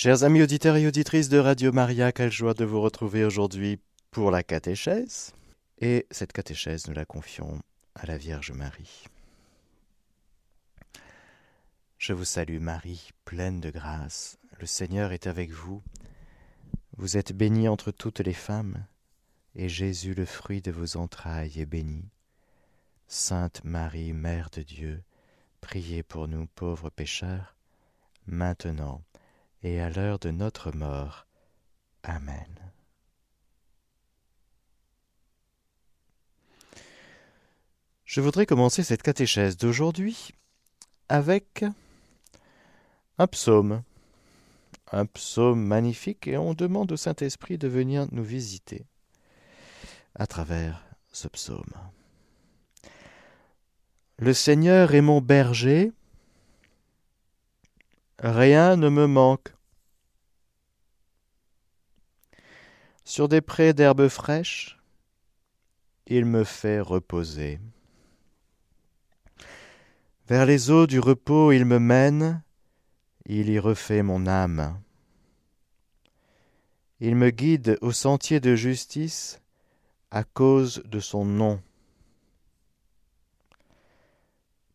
Chers amis auditeurs et auditrices de Radio Maria, quelle joie de vous retrouver aujourd'hui pour la catéchèse. Et cette catéchèse, nous la confions à la Vierge Marie. Je vous salue Marie, pleine de grâce. Le Seigneur est avec vous. Vous êtes bénie entre toutes les femmes, et Jésus, le fruit de vos entrailles, est béni. Sainte Marie, Mère de Dieu, priez pour nous pauvres pécheurs, maintenant et à l'heure de notre mort. Amen. Je voudrais commencer cette catéchèse d'aujourd'hui avec un psaume, un psaume magnifique, et on demande au Saint-Esprit de venir nous visiter à travers ce psaume. Le Seigneur est mon berger, Rien ne me manque. Sur des prés d'herbes fraîches, il me fait reposer. Vers les eaux du repos il me mène, il y refait mon âme. Il me guide au sentier de justice à cause de son nom.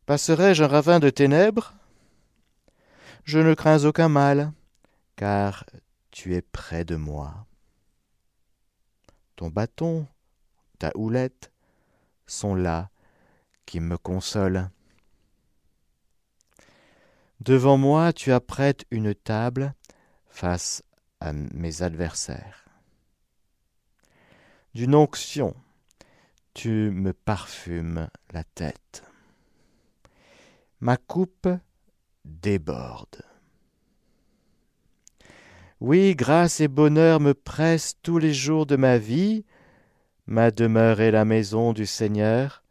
Passerai-je un ravin de ténèbres? Je ne crains aucun mal, car tu es près de moi. Ton bâton, ta houlette sont là qui me consolent. Devant moi tu apprêtes une table face à mes adversaires. D'une onction, tu me parfumes la tête. Ma coupe déborde. Oui, grâce et bonheur me pressent tous les jours de ma vie, ma demeure est la maison du Seigneur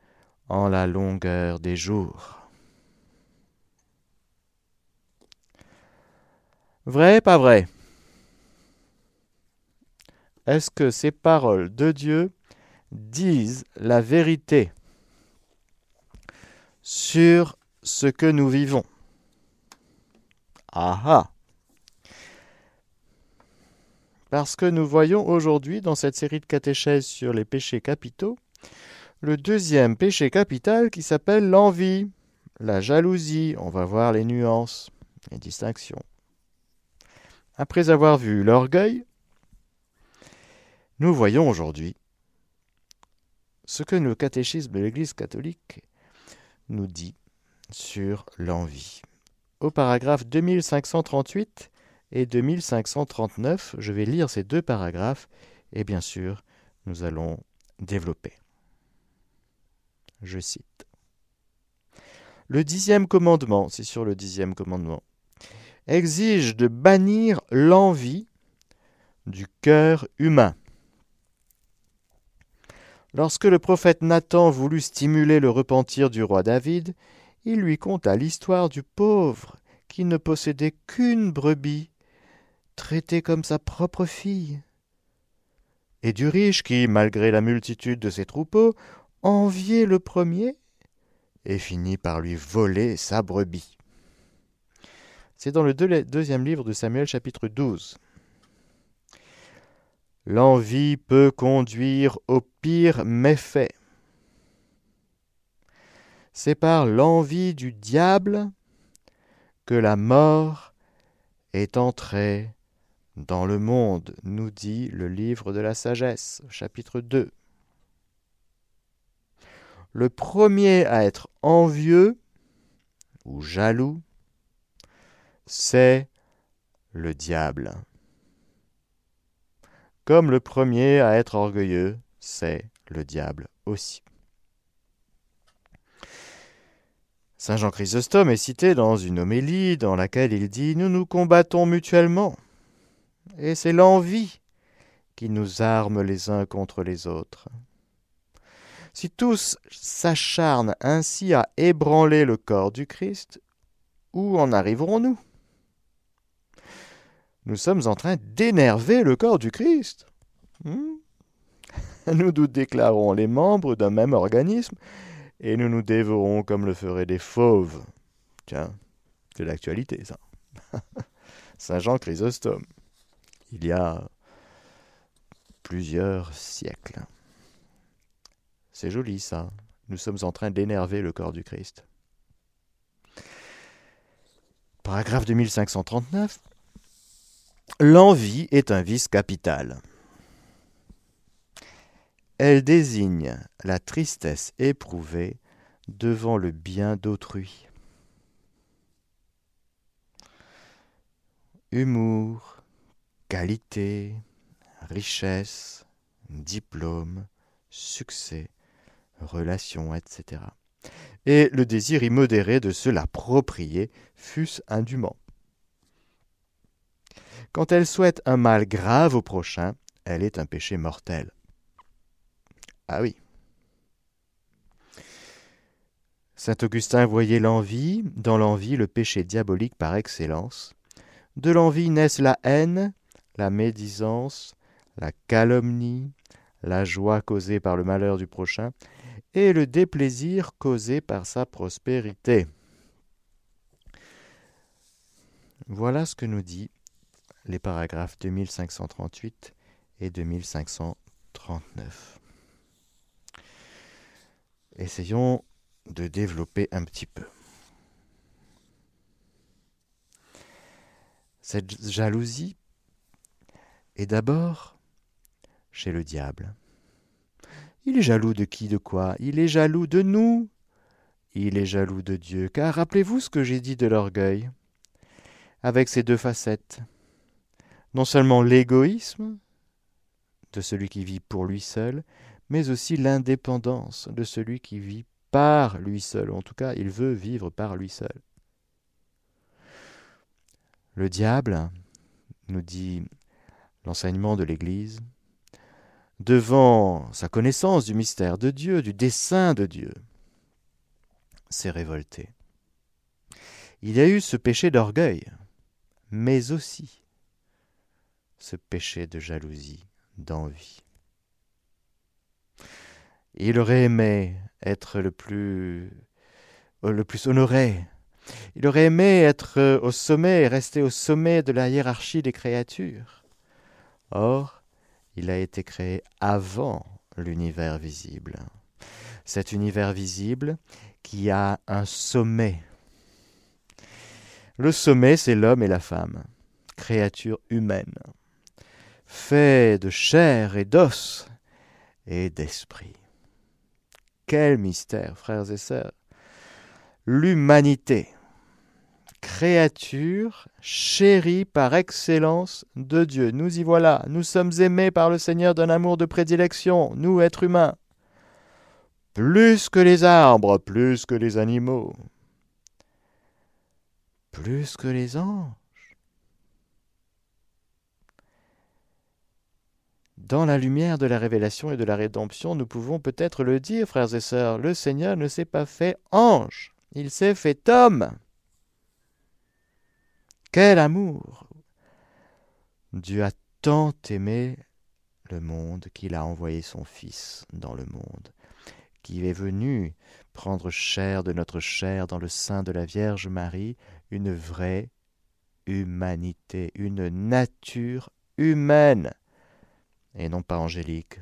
en la longueur des jours. Vrai, pas vrai? Est-ce que ces paroles de Dieu disent la vérité sur ce que nous vivons? Ah ah Parce que nous voyons aujourd'hui dans cette série de catéchèses sur les péchés capitaux, le deuxième péché capital qui s'appelle l'envie, la jalousie. On va voir les nuances, les distinctions. Après avoir vu l'orgueil, nous voyons aujourd'hui ce que le catéchisme de l'Église catholique nous dit sur l'envie au paragraphe 2538 et 2539. Je vais lire ces deux paragraphes et bien sûr, nous allons développer. Je cite. Le dixième commandement, c'est sur le dixième commandement, exige de bannir l'envie du cœur humain. Lorsque le prophète Nathan voulut stimuler le repentir du roi David, il lui conta l'histoire du pauvre qui ne possédait qu'une brebis, traitée comme sa propre fille, et du riche qui, malgré la multitude de ses troupeaux, enviait le premier et finit par lui voler sa brebis. C'est dans le deuxième livre de Samuel chapitre 12. L'envie peut conduire au pire méfait c'est par l'envie du diable que la mort est entrée dans le monde, nous dit le livre de la sagesse, chapitre 2. Le premier à être envieux ou jaloux, c'est le diable. Comme le premier à être orgueilleux, c'est le diable aussi. Saint Jean Chrysostome est cité dans une homélie dans laquelle il dit Nous nous combattons mutuellement, et c'est l'envie qui nous arme les uns contre les autres. Si tous s'acharnent ainsi à ébranler le corps du Christ, où en arriverons-nous? Nous sommes en train d'énerver le corps du Christ. Hmm? Nous nous déclarons les membres d'un même organisme et nous nous dévorons comme le feraient des fauves. Tiens, c'est l'actualité, ça. Saint Jean Chrysostome, il y a plusieurs siècles. C'est joli ça. Nous sommes en train d'énerver le corps du Christ. Paragraphe 2539. L'envie est un vice capital. Elle désigne la tristesse éprouvée devant le bien d'autrui. Humour, qualité, richesse, diplôme, succès, relations, etc. Et le désir immodéré de se l'approprier, fût-ce indûment. Quand elle souhaite un mal grave au prochain, elle est un péché mortel. Ah oui. Saint Augustin voyait l'envie, dans l'envie le péché diabolique par excellence. De l'envie naissent la haine, la médisance, la calomnie, la joie causée par le malheur du prochain, et le déplaisir causé par sa prospérité. Voilà ce que nous dit les paragraphes 2538 et 2539. Essayons de développer un petit peu. Cette jalousie est d'abord chez le diable. Il est jaloux de qui, de quoi? Il est jaloux de nous. Il est jaloux de Dieu, car rappelez-vous ce que j'ai dit de l'orgueil, avec ses deux facettes. Non seulement l'égoïsme de celui qui vit pour lui seul, mais aussi l'indépendance de celui qui vit par lui seul. En tout cas, il veut vivre par lui seul. Le diable, nous dit l'enseignement de l'Église, devant sa connaissance du mystère de Dieu, du dessein de Dieu, s'est révolté. Il y a eu ce péché d'orgueil, mais aussi ce péché de jalousie, d'envie. Il aurait aimé être le plus, le plus honoré. Il aurait aimé être au sommet, rester au sommet de la hiérarchie des créatures. Or, il a été créé avant l'univers visible. Cet univers visible qui a un sommet. Le sommet, c'est l'homme et la femme, créature humaine, fait de chair et d'os et d'esprit. Quel mystère, frères et sœurs. L'humanité, créature chérie par excellence de Dieu. Nous y voilà, nous sommes aimés par le Seigneur d'un amour de prédilection, nous êtres humains. Plus que les arbres, plus que les animaux, plus que les anges. Dans la lumière de la révélation et de la rédemption, nous pouvons peut-être le dire, frères et sœurs, le Seigneur ne s'est pas fait ange, il s'est fait homme. Quel amour Dieu a tant aimé le monde qu'il a envoyé son Fils dans le monde, qui est venu prendre chair de notre chair dans le sein de la Vierge Marie, une vraie humanité, une nature humaine et non pas angélique.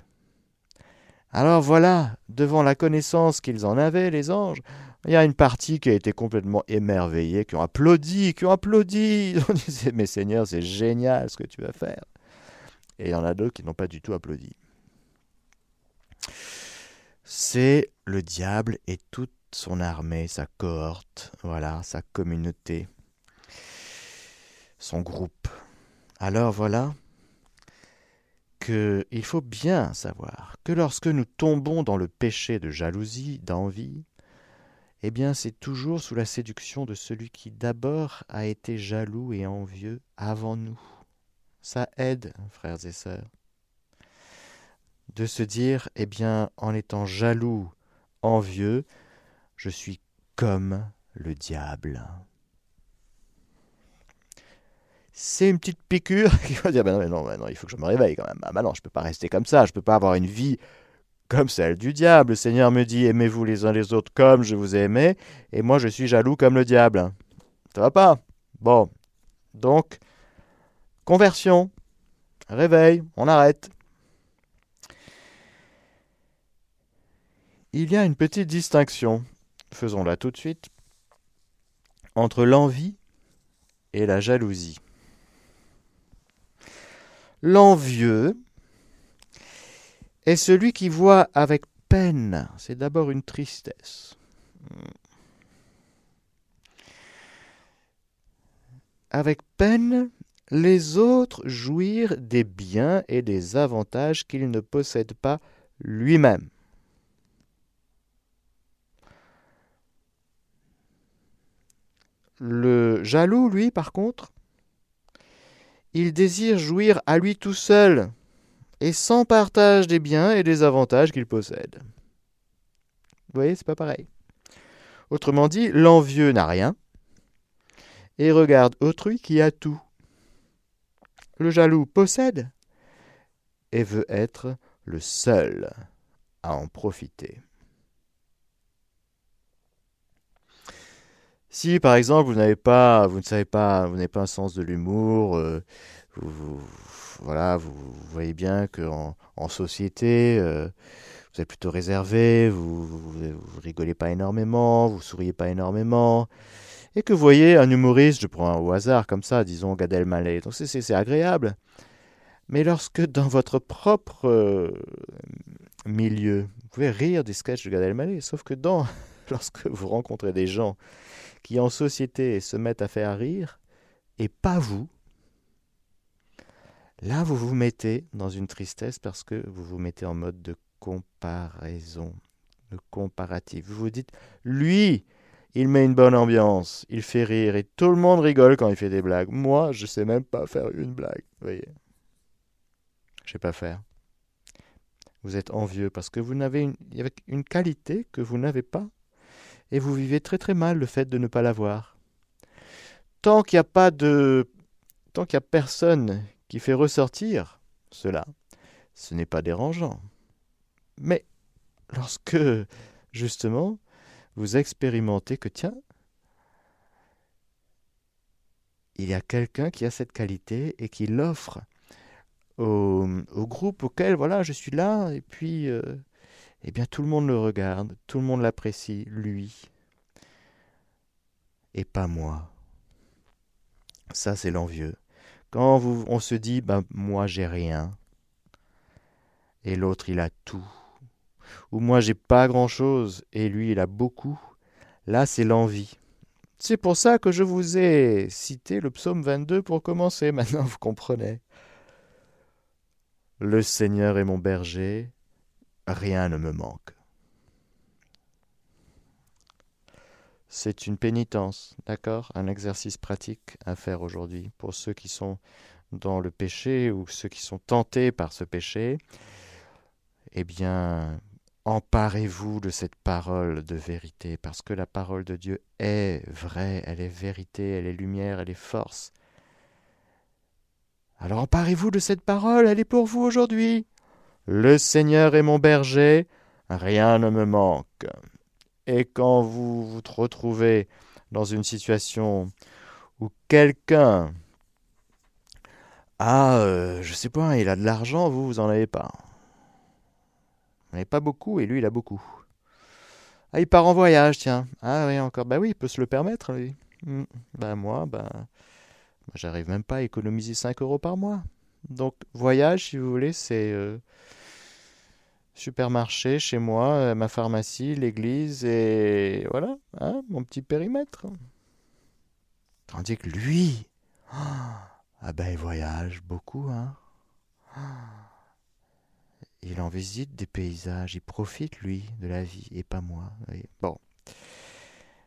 Alors voilà, devant la connaissance qu'ils en avaient, les anges, il y a une partie qui a été complètement émerveillée, qui ont applaudi, qui ont applaudi. On disait, mais Seigneur, c'est génial ce que tu vas faire. Et il y en a d'autres qui n'ont pas du tout applaudi. C'est le diable et toute son armée, sa cohorte, voilà, sa communauté, son groupe. Alors voilà, qu'il faut bien savoir que lorsque nous tombons dans le péché de jalousie, d'envie, eh bien c'est toujours sous la séduction de celui qui d'abord a été jaloux et envieux avant nous. Ça aide, frères et sœurs, de se dire, eh bien, en étant jaloux, envieux, je suis comme le diable c'est une petite piqûre qui va dire ben non, ben non, il faut que je me réveille quand même. Ben non, je peux pas rester comme ça, je peux pas avoir une vie comme celle du diable. Le Seigneur me dit aimez-vous les uns les autres comme je vous ai aimé, et moi je suis jaloux comme le diable. Ça va pas Bon, donc Conversion. Réveil, on arrête. Il y a une petite distinction, faisons-la tout de suite, entre l'envie et la jalousie. L'envieux est celui qui voit avec peine, c'est d'abord une tristesse. Avec peine, les autres jouir des biens et des avantages qu'il ne possède pas lui-même. Le jaloux, lui, par contre, il désire jouir à lui tout seul et sans partage des biens et des avantages qu'il possède. Vous voyez, c'est pas pareil. Autrement dit, l'envieux n'a rien et regarde autrui qui a tout. Le jaloux possède et veut être le seul à en profiter. Si par exemple vous n'avez pas, vous ne savez pas, vous n'avez pas un sens de l'humour, euh, vous, voilà, vous, voyez bien qu'en en société, euh, vous êtes plutôt réservé, vous, vous, rigolez pas énormément, vous souriez pas énormément, et que vous voyez un humoriste, je prends au hasard comme ça, disons Gad Elmaleh, donc c'est agréable. Mais lorsque dans votre propre euh, milieu, vous pouvez rire des sketchs de Gad Elmaleh, sauf que dans, lorsque vous rencontrez des gens qui en société se mettent à faire rire, et pas vous, là vous vous mettez dans une tristesse parce que vous vous mettez en mode de comparaison, de comparatif. Vous vous dites, lui, il met une bonne ambiance, il fait rire, et tout le monde rigole quand il fait des blagues. Moi, je sais même pas faire une blague, vous voyez. Je sais pas faire. Vous êtes envieux parce que vous n'avez une qualité que vous n'avez pas et vous vivez très très mal le fait de ne pas l'avoir. Tant qu'il n'y a pas de. Tant qu'il personne qui fait ressortir cela, ce n'est pas dérangeant. Mais lorsque, justement, vous expérimentez que, tiens, il y a quelqu'un qui a cette qualité et qui l'offre au, groupe auquel, voilà, je suis là, et puis euh, eh bien tout le monde le regarde, tout le monde l'apprécie, lui, et pas moi. Ça, c'est l'envieux. Quand on se dit, ben, moi, j'ai rien, et l'autre, il a tout, ou moi, j'ai pas grand-chose, et lui, il a beaucoup, là, c'est l'envie. C'est pour ça que je vous ai cité le psaume 22 pour commencer, maintenant vous comprenez. Le Seigneur est mon berger, rien ne me manque. C'est une pénitence, d'accord? Un exercice pratique à faire aujourd'hui pour ceux qui sont dans le péché ou ceux qui sont tentés par ce péché. Eh bien, emparez-vous de cette parole de vérité, parce que la parole de Dieu est vraie, elle est vérité, elle est lumière, elle est force. Alors emparez-vous de cette parole, elle est pour vous aujourd'hui. Le Seigneur est mon berger, rien ne me manque. Et quand vous vous retrouvez dans une situation où quelqu'un a, euh, je sais pas, il a de l'argent, vous, vous en avez pas. Vous n'avez pas beaucoup et lui, il a beaucoup. Ah, il part en voyage, tiens. Ah oui, encore. Bah oui, il peut se le permettre, lui. Hmm. Bah moi, bah, j'arrive même pas à économiser 5 euros par mois. Donc, voyage, si vous voulez, c'est euh, supermarché chez moi, ma pharmacie, l'église et voilà, hein, mon petit périmètre. Tandis que lui, ah ben il voyage beaucoup, hein. Il en visite des paysages, il profite lui de la vie et pas moi. Bon,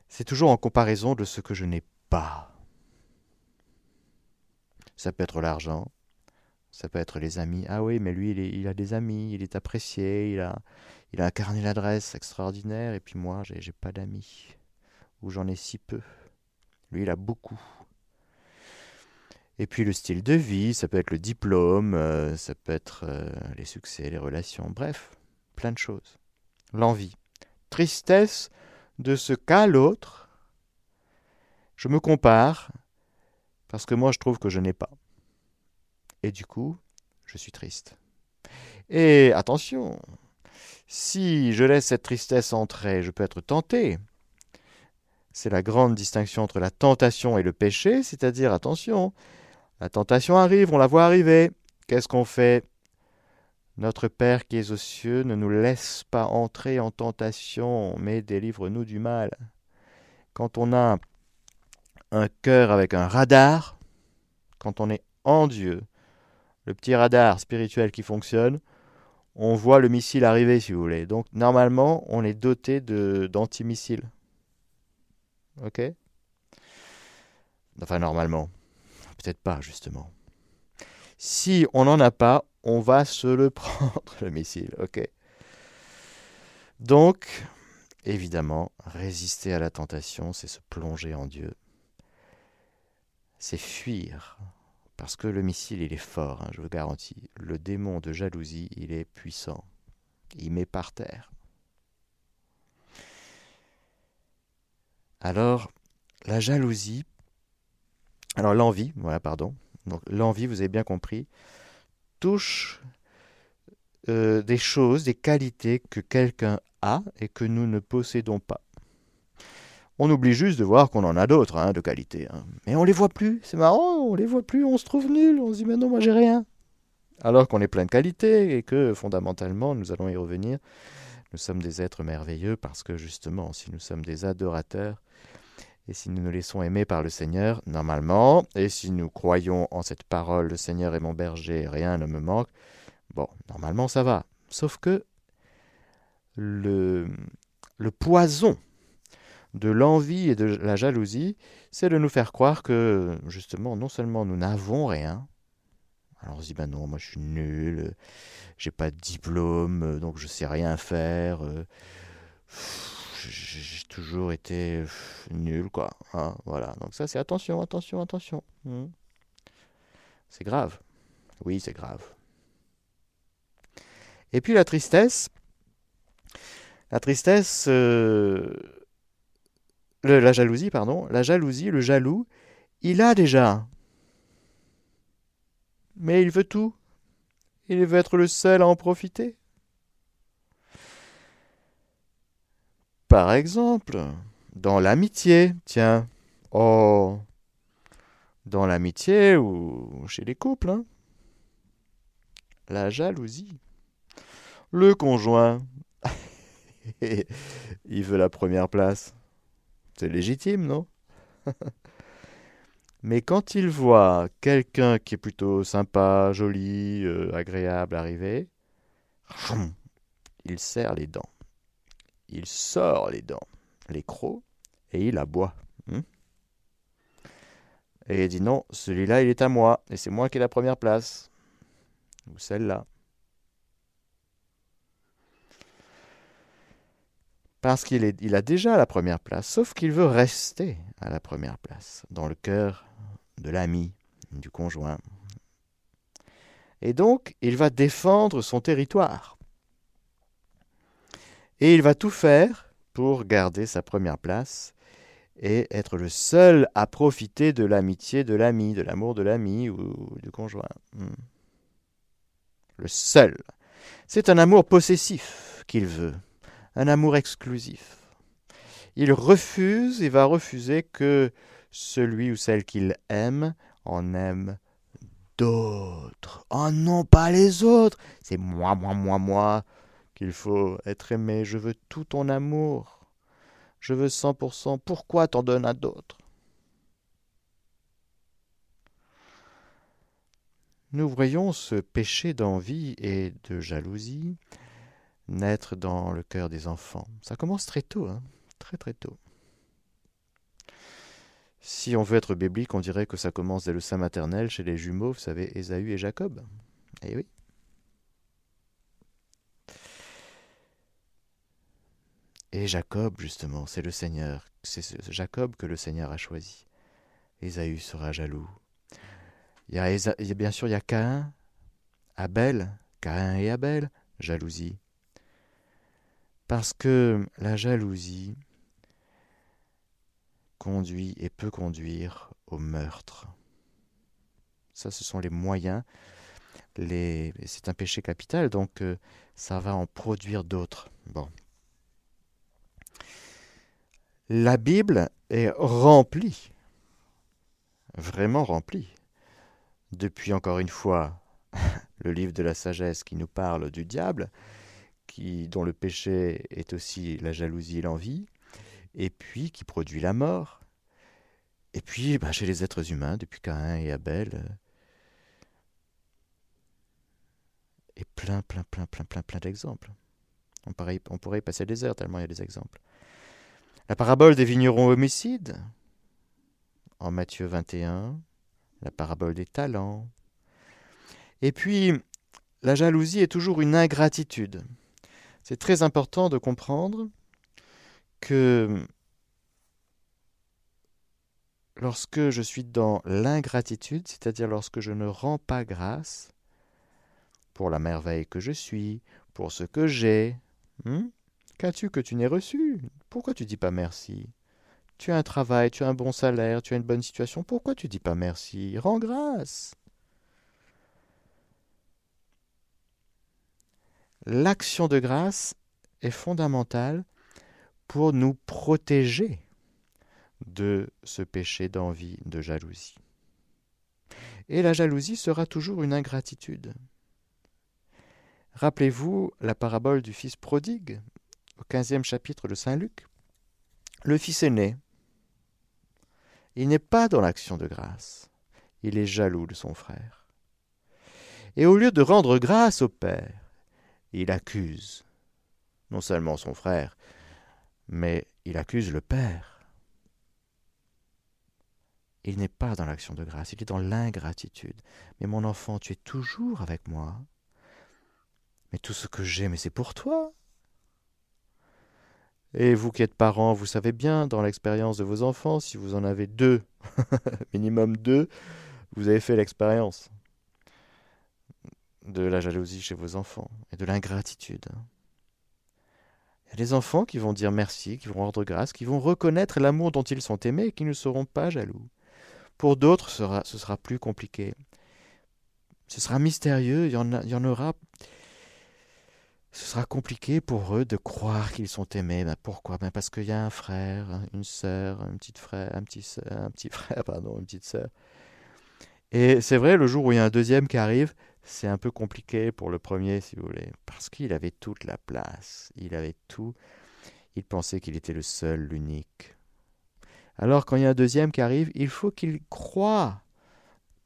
c'est toujours en comparaison de ce que je n'ai pas. Ça peut être l'argent, ça peut être les amis. Ah oui, mais lui, il, a des amis, il est apprécié, il a, il a un carnet extraordinaire, et puis moi, j'ai, pas d'amis, ou j'en ai si peu. Lui, il a beaucoup. Et puis le style de vie, ça peut être le diplôme, euh, ça peut être euh, les succès, les relations, bref, plein de choses. L'envie. Tristesse de ce qu'a l'autre. Je me compare parce que moi je trouve que je n'ai pas. Et du coup, je suis triste. Et attention, si je laisse cette tristesse entrer, je peux être tenté. C'est la grande distinction entre la tentation et le péché, c'est-à-dire, attention, la tentation arrive, on la voit arriver. Qu'est-ce qu'on fait? Notre Père qui est aux cieux ne nous laisse pas entrer en tentation, mais délivre-nous du mal. Quand on a un cœur avec un radar, quand on est en Dieu, le petit radar spirituel qui fonctionne, on voit le missile arriver, si vous voulez. Donc, normalement, on est doté d'antimissiles. Ok? Enfin, normalement. Peut-être pas, justement. Si on n'en a pas, on va se le prendre, le missile. Ok? Donc, évidemment, résister à la tentation, c'est se plonger en Dieu. C'est fuir parce que le missile, il est fort, hein, je vous garantis. Le démon de jalousie, il est puissant. Il met par terre. Alors, la jalousie, alors l'envie, voilà, pardon. Donc l'envie, vous avez bien compris, touche euh, des choses, des qualités que quelqu'un a et que nous ne possédons pas. On oublie juste de voir qu'on en a d'autres, hein, de qualité. Hein. Mais on les voit plus, c'est marrant, on les voit plus, on se trouve nul, on se dit mais non, moi j'ai rien. Alors qu'on est plein de qualités et que fondamentalement, nous allons y revenir, nous sommes des êtres merveilleux parce que justement, si nous sommes des adorateurs et si nous nous laissons aimer par le Seigneur, normalement, et si nous croyons en cette parole, le Seigneur est mon berger, rien ne me manque, bon, normalement ça va. Sauf que le, le poison de l'envie et de la jalousie, c'est de nous faire croire que, justement, non seulement nous n'avons rien, alors on se dit, ben non, moi je suis nul, j'ai pas de diplôme, donc je sais rien faire, j'ai toujours été nul, quoi. Hein, voilà, donc ça c'est attention, attention, attention. Hmm. C'est grave. Oui, c'est grave. Et puis la tristesse. La tristesse, euh, la jalousie, pardon, la jalousie, le jaloux, il a déjà. Mais il veut tout. Il veut être le seul à en profiter. Par exemple, dans l'amitié, tiens. Oh, dans l'amitié ou chez les couples. Hein. La jalousie. Le conjoint, il veut la première place. C'est légitime, non? Mais quand il voit quelqu'un qui est plutôt sympa, joli, euh, agréable arriver, il serre les dents. Il sort les dents, les crocs, et il aboie. Hmm? Et il dit non, celui-là, il est à moi, et c'est moi qui ai la première place. Ou celle-là. Parce qu'il il a déjà la première place, sauf qu'il veut rester à la première place, dans le cœur de l'ami, du conjoint. Et donc, il va défendre son territoire. Et il va tout faire pour garder sa première place et être le seul à profiter de l'amitié de l'ami, de l'amour de l'ami ou du conjoint. Hmm. Le seul. C'est un amour possessif qu'il veut un amour exclusif. Il refuse et va refuser que celui ou celle qu'il aime en aime d'autres. Oh non, pas les autres. C'est moi, moi, moi, moi qu'il faut être aimé. Je veux tout ton amour. Je veux cent pour cent. Pourquoi t'en donnes à d'autres? Nous voyons ce péché d'envie et de jalousie naître dans le cœur des enfants. Ça commence très tôt, hein très très tôt. Si on veut être biblique, on dirait que ça commence dès le sein maternel chez les jumeaux, vous savez, Ésaü et Jacob. Eh oui. Et Jacob, justement, c'est le Seigneur. C'est Jacob que le Seigneur a choisi. Ésaü sera jaloux. Il y a, bien sûr, il y a Caïn, Abel, Caïn et Abel, jalousie. Parce que la jalousie conduit et peut conduire au meurtre. Ça, ce sont les moyens. C'est un péché capital, donc euh, ça va en produire d'autres. Bon. La Bible est remplie, vraiment remplie, depuis encore une fois le livre de la sagesse qui nous parle du diable, dont le péché est aussi la jalousie et l'envie, et puis qui produit la mort, et puis bah, chez les êtres humains, depuis Caïn et Abel, euh, et plein, plein, plein, plein, plein, plein d'exemples. On, on pourrait y passer des heures tellement il y a des exemples. La parabole des vignerons homicides, en Matthieu 21, la parabole des talents. Et puis, la jalousie est toujours une ingratitude. C'est très important de comprendre que lorsque je suis dans l'ingratitude, c'est-à-dire lorsque je ne rends pas grâce pour la merveille que je suis, pour ce que j'ai, hmm, qu'as-tu que tu n'aies reçu? Pourquoi tu dis pas merci? Tu as un travail, tu as un bon salaire, tu as une bonne situation, pourquoi tu dis pas merci? Rends grâce L'action de grâce est fondamentale pour nous protéger de ce péché d'envie, de jalousie. Et la jalousie sera toujours une ingratitude. Rappelez-vous la parabole du fils prodigue, au quinzième chapitre de Saint Luc. Le fils aîné, il n'est pas dans l'action de grâce, il est jaloux de son frère. Et au lieu de rendre grâce au Père, il accuse non seulement son frère, mais il accuse le Père. Il n'est pas dans l'action de grâce, il est dans l'ingratitude. Mais mon enfant, tu es toujours avec moi. Mais tout ce que j'ai, mais c'est pour toi. Et vous qui êtes parents, vous savez bien, dans l'expérience de vos enfants, si vous en avez deux, minimum deux, vous avez fait l'expérience de la jalousie chez vos enfants et de l'ingratitude. Il y a des enfants qui vont dire merci, qui vont rendre grâce, qui vont reconnaître l'amour dont ils sont aimés et qui ne seront pas jaloux. Pour d'autres, ce sera, plus compliqué. Ce sera mystérieux, il y en, aura. Ce sera compliqué pour eux de croire qu'ils sont aimés. Ben pourquoi? Ben Parce qu'il y a un frère, une sœur, un petit frère, un petit, un petit frère, pardon, une petite sœur. Et c'est vrai, le jour où il y a un deuxième qui arrive, c'est un peu compliqué pour le premier, si vous voulez, parce qu'il avait toute la place, il avait tout. Il pensait qu'il était le seul, l'unique. Alors quand il y a un deuxième qui arrive, il faut qu'il croie,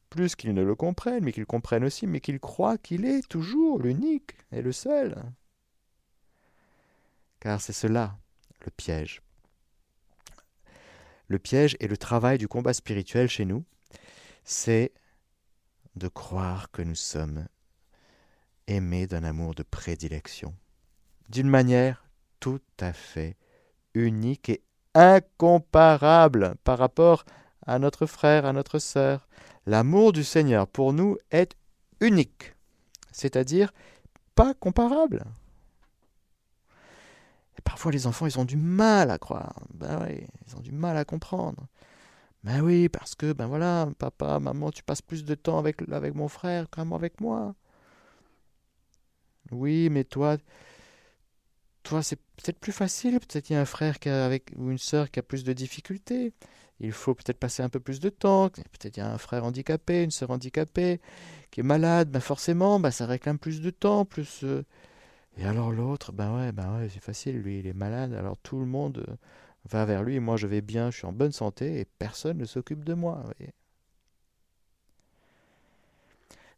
plus qu'il ne le comprenne, mais qu'il comprenne aussi, mais qu'il croit qu'il est toujours l'unique et le seul. Car c'est cela, le piège. Le piège et le travail du combat spirituel chez nous, c'est de croire que nous sommes aimés d'un amour de prédilection, d'une manière tout à fait unique et incomparable par rapport à notre frère, à notre sœur. L'amour du Seigneur pour nous est unique, c'est-à-dire pas comparable. Parfois les enfants, ils ont du mal à croire. Ben oui, ils ont du mal à comprendre. Ben oui, parce que, ben voilà, papa, maman, tu passes plus de temps avec, mon frère qu'avec avec moi. Oui, mais toi, toi, c'est peut-être plus facile. Peut-être il y a un frère qui avec, ou une sœur qui a plus de difficultés. Il faut peut-être passer un peu plus de temps. Peut-être il y a un frère handicapé, une sœur handicapée, qui est malade. Ben forcément, ben ça réclame plus de temps, plus. Euh, et alors l'autre, ben ouais, ben ouais, c'est facile. Lui, il est malade. Alors tout le monde. Va vers lui, moi je vais bien, je suis en bonne santé et personne ne s'occupe de moi.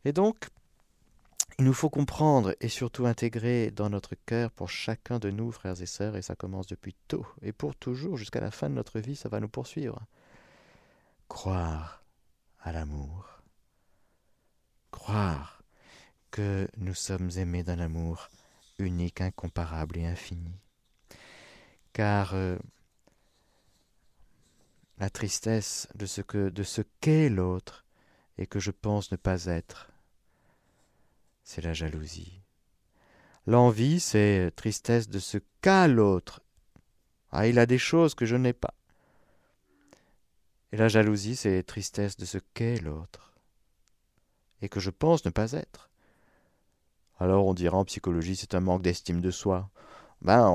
Et donc, il nous faut comprendre et surtout intégrer dans notre cœur pour chacun de nous, frères et sœurs, et ça commence depuis tôt et pour toujours, jusqu'à la fin de notre vie, ça va nous poursuivre. Croire à l'amour. Croire que nous sommes aimés d'un amour unique, incomparable et infini. Car euh, la tristesse de ce que de ce qu'est l'autre et que je pense ne pas être. C'est la jalousie. L'envie, c'est tristesse de ce qu'a l'autre. Ah, il a des choses que je n'ai pas. Et la jalousie, c'est tristesse de ce qu'est l'autre. et que je pense ne pas être. Alors on dira en psychologie c'est un manque d'estime de soi. Ben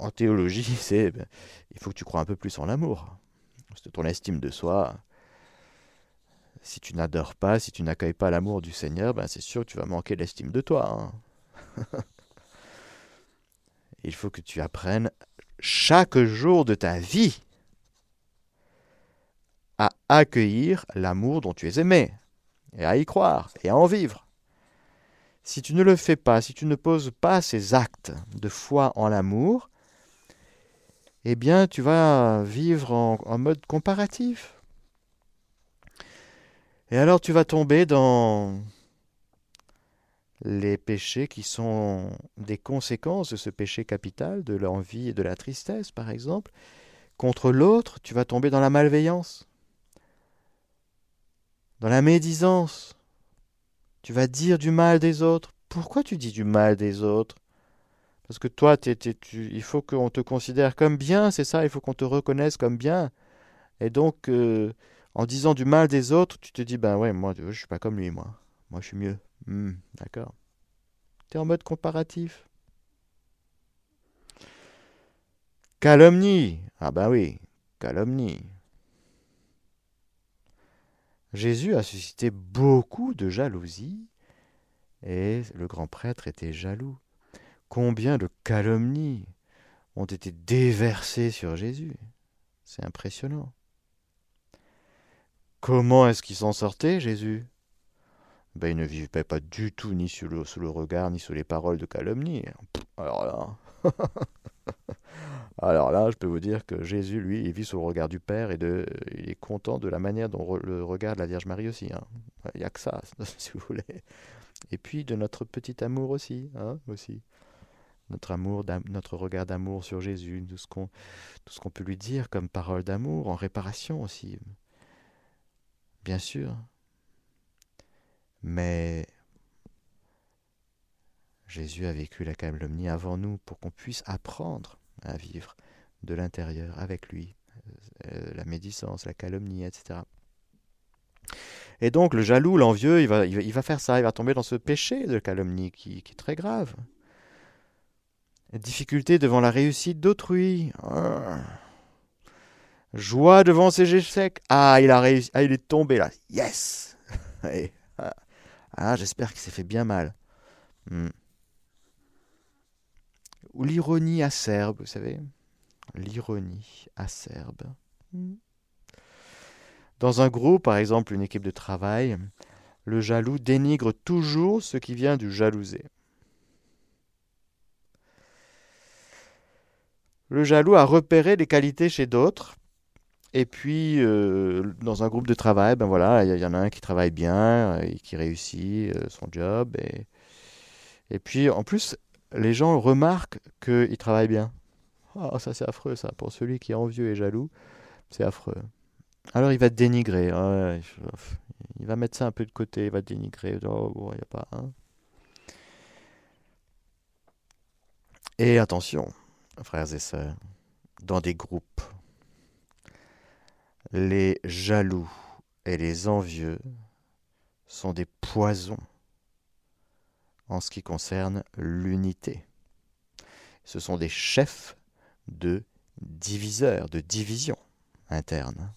en, théologie c'est ben, il faut que tu crois un peu plus en l'amour. Que ton estime de soi, si tu n'adores pas, si tu n'accueilles pas l'amour du Seigneur, ben c'est sûr que tu vas manquer l'estime de toi. Hein. il faut que tu apprennes chaque jour de ta vie à accueillir l'amour dont tu es aimé, et à y croire, et à en vivre. Si tu ne le fais pas, si tu ne poses pas ces actes de foi en l'amour, eh bien tu vas vivre en, mode comparatif. Et alors tu vas tomber dans les péchés qui sont des conséquences de ce péché capital, de l'envie et de la tristesse, par exemple. Contre l'autre, tu vas tomber dans la malveillance, dans la médisance. Tu vas dire du mal des autres. Pourquoi tu dis du mal des autres? Parce que toi, il faut qu'on te considère comme bien, c'est ça, il faut qu'on te reconnaisse comme bien. Et donc, euh, en disant du mal des autres, tu te dis, ben ouais, moi, je suis pas comme lui, moi. Moi, je suis mieux. Hmm, d'accord. Tu es en mode comparatif. Calomnie. Ah ben oui, calomnie. Jésus a suscité beaucoup de jalousie et le grand prêtre était jaloux. Combien de calomnies ont été déversées sur Jésus C'est impressionnant. Comment est-ce qu'il s'en sortait, Jésus? Ben, il ne vivait pas du tout ni sous le, regard, ni sous les paroles de calomnie. Alors là, alors là, je peux vous dire que Jésus, lui, il vit sous le regard du Père et de, il est content de la manière dont le regarde la Vierge Marie aussi. Hein. Il n'y a que ça, si vous voulez. Et puis de notre petit amour aussi, hein, aussi. Notre amour, notre regard d'amour sur Jésus, tout ce qu'on, peut lui dire comme parole d'amour, en réparation aussi. Bien sûr. Mais Jésus a vécu la calomnie avant nous pour qu'on puisse apprendre à vivre de l'intérieur avec lui, euh, la médisance, la calomnie, etc. Et donc le jaloux, l'envieux, il va, il, va, faire ça, il va tomber dans ce péché de calomnie qui, qui est très grave. Difficulté devant la réussite d'autrui. Ah. Joie devant ses échecs. Ah, il a réussi. Ah, il est tombé là. Yes. Ah, j'espère qu'il s'est fait bien mal. Hmm. Ou l'ironie acerbe, vous savez. L'ironie acerbe. Hmm. Dans un groupe, par exemple une équipe de travail, le jaloux dénigre toujours ce qui vient du jalousé. Le jaloux a repéré les qualités chez d'autres et puis, euh, dans un groupe de travail, ben voilà, il y, en a un qui travaille bien euh, et qui réussit euh, son job. Et, puis, en plus, les gens remarquent qu'il travaille bien. Ah, ça c'est affreux, ça. Pour celui qui est envieux et jaloux, c'est affreux. Alors, il va te dénigrer. il va mettre ça un peu de côté, il va te dénigrer. Oh, bon, il n'y a pas. Hein. Et attention, frères et sœurs, dans des groupes les jaloux et les envieux sont des poisons en ce qui concerne l'unité. Ce sont des chefs de diviseurs, de division interne.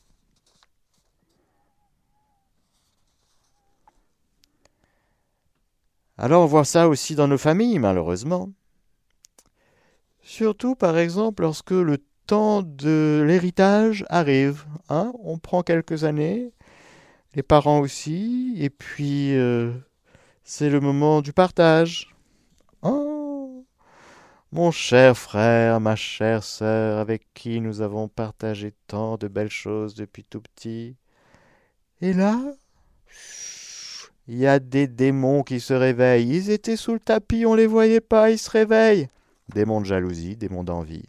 Alors on voit ça aussi dans nos familles, malheureusement. Surtout, par exemple, lorsque le temps de l'héritage arrive. Hein On prend quelques années, les parents aussi, et puis euh, c'est le moment du partage. Oh, mon cher frère, ma chère sœur, avec qui nous avons partagé tant de belles choses depuis tout petit. Et là, il y a des démons qui se réveillent. Ils étaient sous le tapis, on les voyait pas, ils se réveillent. Démons de jalousie, démons d'envie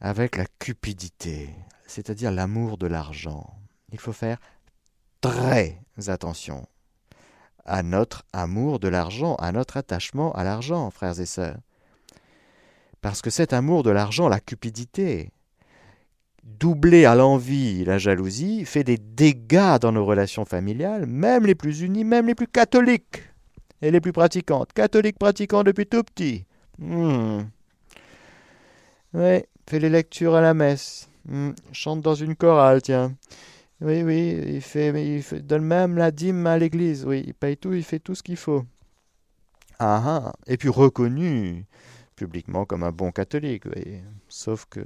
avec la cupidité, c'est-à-dire l'amour de l'argent. Il faut faire très attention à notre amour de l'argent, à notre attachement à l'argent, frères et sœurs. Parce que cet amour de l'argent, la cupidité, doubler à l'envie la jalousie, fait des dégâts dans nos relations familiales, même les plus unies, même les plus catholiques et les plus pratiquantes. Catholiques pratiquants depuis tout petit. Hmm. Oui, fait les lectures à la messe. Hmm. Chante dans une chorale, tiens. Oui, oui, il fait, il donne même la dîme à l'église. Oui, il paye tout, il fait tout ce qu'il faut. Ah ah, et puis reconnu publiquement comme un bon catholique, oui. Sauf que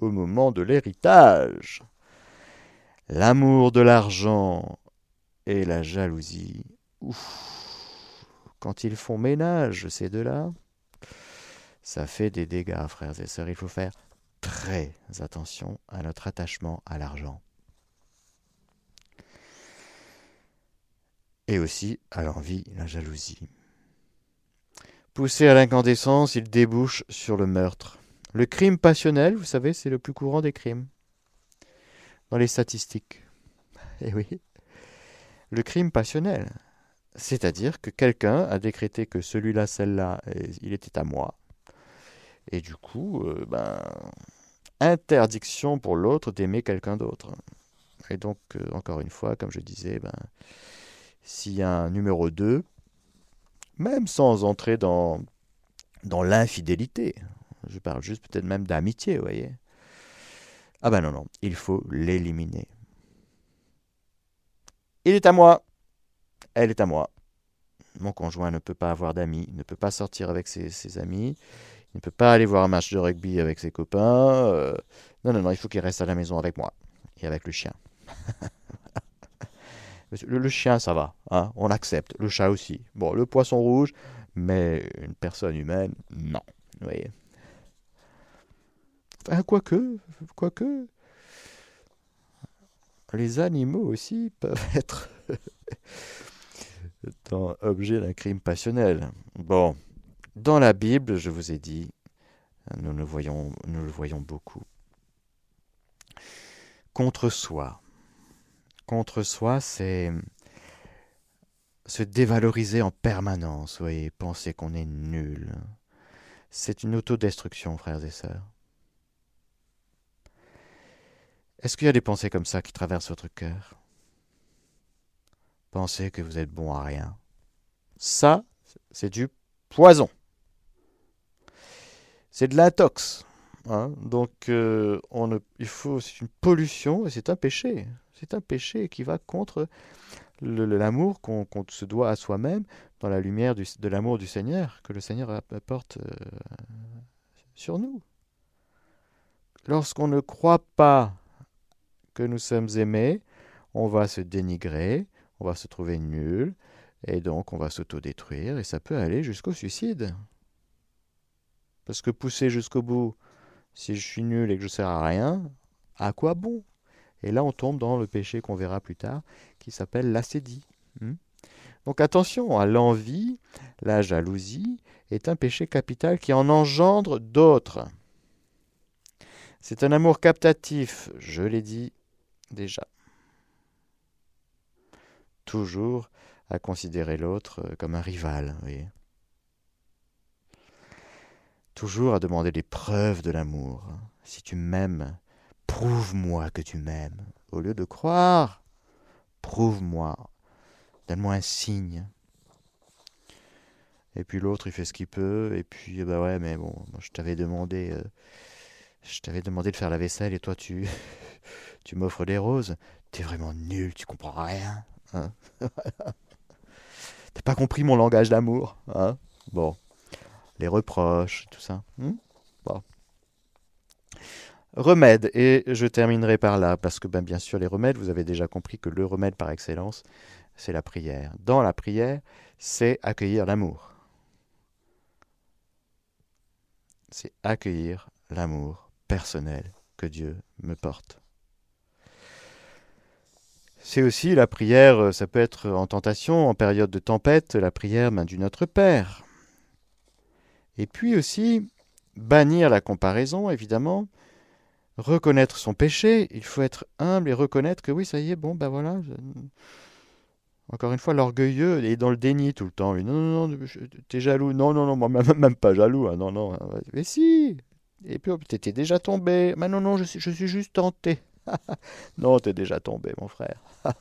au moment de l'héritage, l'amour de l'argent et la jalousie, ouf, quand ils font ménage, ces deux-là, ça fait des dégâts, frères et sœurs. Il faut faire très attention à notre attachement à l'argent. Et aussi à l'envie, la jalousie. Poussé à l'incandescence, il débouche sur le meurtre. Le crime passionnel, vous savez, c'est le plus courant des crimes. Dans les statistiques. Eh oui. Le crime passionnel. C'est-à-dire que quelqu'un a décrété que celui-là, celle-là, il était à moi. Et du coup, euh, ben, interdiction pour l'autre d'aimer quelqu'un d'autre. Et donc, euh, encore une fois, comme je disais, ben, s'il y a un numéro 2, même sans entrer dans, dans l'infidélité. Je parle juste peut-être même d'amitié, vous voyez. Ah ben non, non, il faut l'éliminer. Il est à moi. Elle est à moi. Mon conjoint ne peut pas avoir d'amis, ne peut pas sortir avec ses, amis, ne peut pas aller voir un match de rugby avec ses copains. Euh, non, non, non, il faut qu'il reste à la maison avec moi et avec le chien. Le, chien, ça va, hein, on accepte. Le chat aussi. Bon, le poisson rouge, mais une personne humaine, non. Vous voyez Enfin, quoique, quoique, les animaux aussi peuvent être objet d'un crime passionnel. Bon, dans la Bible, je vous ai dit, nous le voyons, beaucoup. Contre soi, contre soi, c'est se dévaloriser en permanence, voyez, penser qu'on est nul. C'est une autodestruction, frères et sœurs. Est-ce qu'il y a des pensées comme ça qui traversent votre cœur? Pensez que vous êtes bon à rien. Ça, c'est du poison. C'est de l'intox. Hein. Donc, euh, il faut, c'est une pollution et c'est un péché. C'est un péché qui va contre l'amour qu'on se doit à soi-même dans la lumière de l'amour du Seigneur que le Seigneur apporte euh, sur nous. Lorsqu'on ne croit pas que nous sommes aimés, on va se dénigrer, on va se trouver nul, et donc on va s'autodétruire, et ça peut aller jusqu'au suicide. Parce que pousser jusqu'au bout, si je suis nul et que je ne sers à rien, à quoi bon? Et là, on tombe dans le péché qu'on verra plus tard, qui s'appelle l'acédie. Hmm? Donc attention, à l'envie, la jalousie est un péché capital qui en engendre d'autres. C'est un amour captatif, je l'ai dit déjà. Toujours à considérer l'autre comme un rival, oui. Toujours à demander des preuves de l'amour. Si tu m'aimes, Prouve-moi que tu m'aimes. Au lieu de croire, prouve-moi. Donne-moi un signe. Et puis l'autre, il fait ce qu'il peut. Et puis, bah ouais, mais bon, je t'avais demandé, euh, je t'avais demandé de faire la vaisselle et toi, tu, tu m'offres des roses. T'es vraiment nul, tu comprends rien. Hein T'as pas compris mon langage d'amour, hein Bon, les reproches, tout ça. Hmm. Remède, et je terminerai par là, parce que ben, bien sûr les remèdes, vous avez déjà compris que le remède par excellence, c'est la prière. Dans la prière, c'est accueillir l'amour. C'est accueillir l'amour personnel que Dieu me porte. C'est aussi la prière, ça peut être en tentation, en période de tempête, la prière ben, du Notre Père. Et puis aussi, bannir la comparaison, évidemment, reconnaître son péché, il faut être humble et reconnaître que oui, ça y est, bon, ben voilà. Encore une fois, l'orgueilleux est dans le déni tout le temps. Non, non, non, t'es jaloux. Non, non, non, moi même, pas jaloux. Hein, non, non. Hein, mais si, Et puis, tu étais déjà tombé. Mais non, non, je suis juste tenté. non, tu es déjà tombé, mon frère.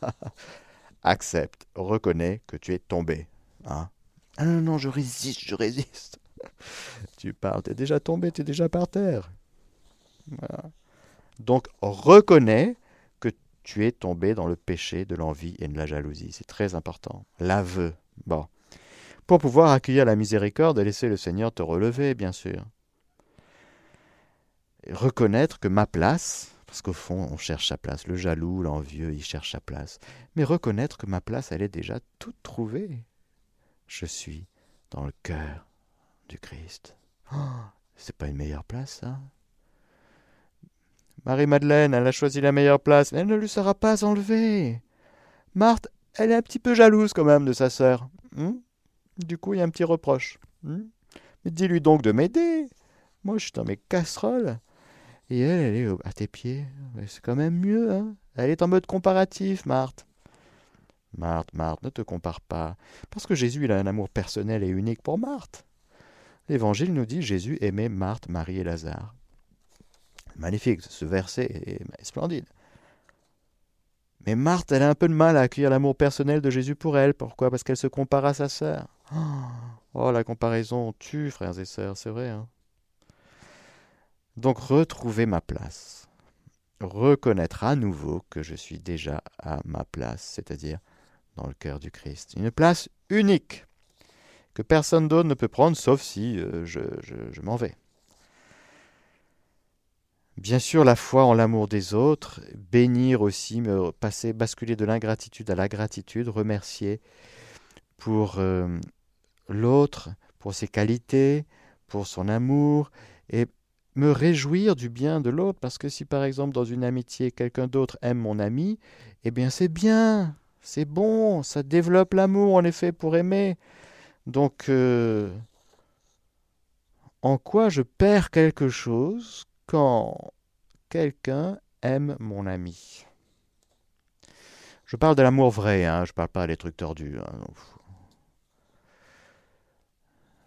Accepte, reconnais que tu es tombé. Hein ah non, non, je résiste, je résiste. tu parles, tu es déjà tombé, tu es déjà par terre. Donc, reconnais que tu es tombé dans le péché de l'envie et de la jalousie. C'est très important. L'aveu. Bon. Pour pouvoir accueillir la miséricorde et laisser le Seigneur te relever, bien sûr. reconnaître que ma place, parce qu'au fond, on cherche sa place. Le jaloux, l'envieux, il cherche sa place. Mais reconnaître que ma place, elle est déjà toute trouvée. Je suis dans le cœur du Christ. Oh, c'est pas une meilleure place, ça? Marie-Madeleine, elle a choisi la meilleure place, mais elle ne lui sera pas enlevée. Marthe, elle est un petit peu jalouse quand même de sa sœur. Hmm? Du coup, il y a un petit reproche. Hmm? Mais dis-lui donc de m'aider. Moi, je suis dans mes casseroles. Et elle, elle est à tes pieds. C'est quand même mieux, hein Elle est en mode comparatif, Marthe. Marthe, Marthe, ne te compare pas. Parce que Jésus, il a un amour personnel et unique pour Marthe. L'Évangile nous dit Jésus aimait Marthe, Marie et Lazare. Magnifique, ce verset est splendide. Mais Marthe, elle a un peu de mal à accueillir l'amour personnel de Jésus pour elle. Pourquoi? Parce qu'elle se compare à sa sœur. Oh, la comparaison tue, frères et sœurs, c'est vrai. Hein donc retrouver ma place, reconnaître à nouveau que je suis déjà à ma place, c'est-à-dire dans le cœur du Christ. Une place unique que personne d'autre ne peut prendre sauf si euh, je, m'en vais. Bien sûr, la foi en l'amour des autres, bénir aussi, me passer, basculer de l'ingratitude à la gratitude, remercier pour euh, l'autre, pour ses qualités, pour son amour, et me réjouir du bien de l'autre, parce que si par exemple dans une amitié quelqu'un d'autre aime mon ami, eh bien c'est bien, c'est bon, ça développe l'amour en effet pour aimer. Donc euh, en quoi je perds quelque chose quand quelqu'un aime mon ami? Je parle de l'amour vrai, hein, je parle pas des trucs tordus. Hein,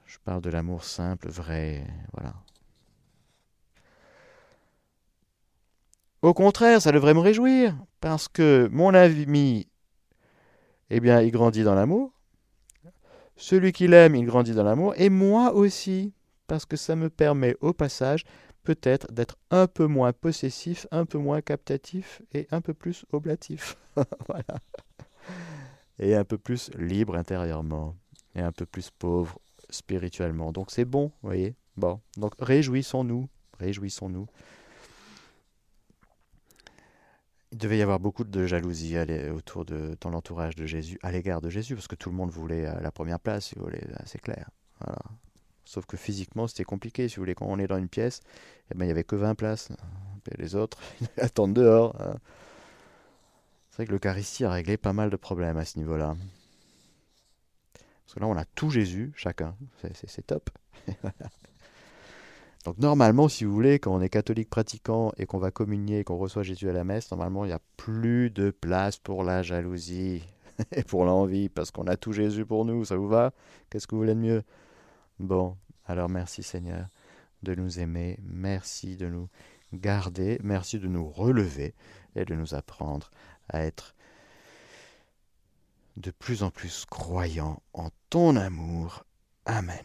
je parle de l'amour simple, vrai, voilà. Au contraire, ça devrait me réjouir, parce que mon ami, eh bien, il grandit dans l'amour. Celui qui l'aime, il grandit dans l'amour. Et moi aussi, parce que ça me permet au passage peut-être d'être un peu moins possessif, un peu moins captatif et un peu plus oblatif. voilà. Et un peu plus libre intérieurement et un peu plus pauvre spirituellement. Donc c'est bon, vous voyez? Bon, donc réjouissons-nous, réjouissons-nous il devait y avoir beaucoup de jalousie autour de, dans l'entourage de Jésus, à l'égard de Jésus, parce que tout le monde voulait euh, la première place, si vous voulez, c'est clair. Sauf que physiquement, c'était compliqué. Si vous voulez, quand on est dans une pièce, eh ben, il n'y avait que 20 places. Les autres, ils attendent dehors. Hein. C'est vrai que l'Eucharistie a réglé pas mal de problèmes à ce niveau-là. Parce que là, on a tout Jésus, chacun. C'est top. Donc normalement, si vous voulez, quand on est catholique pratiquant et qu'on va communier et qu'on reçoit Jésus à la messe, normalement, il n'y a plus de place pour la jalousie et pour l'envie, parce qu'on a tout Jésus pour nous. Ça vous va? Qu'est-ce que vous voulez de mieux? Bon, alors merci Seigneur de nous aimer, merci de nous garder, merci de nous relever et de nous apprendre à être de plus en plus croyants en ton amour. Amen.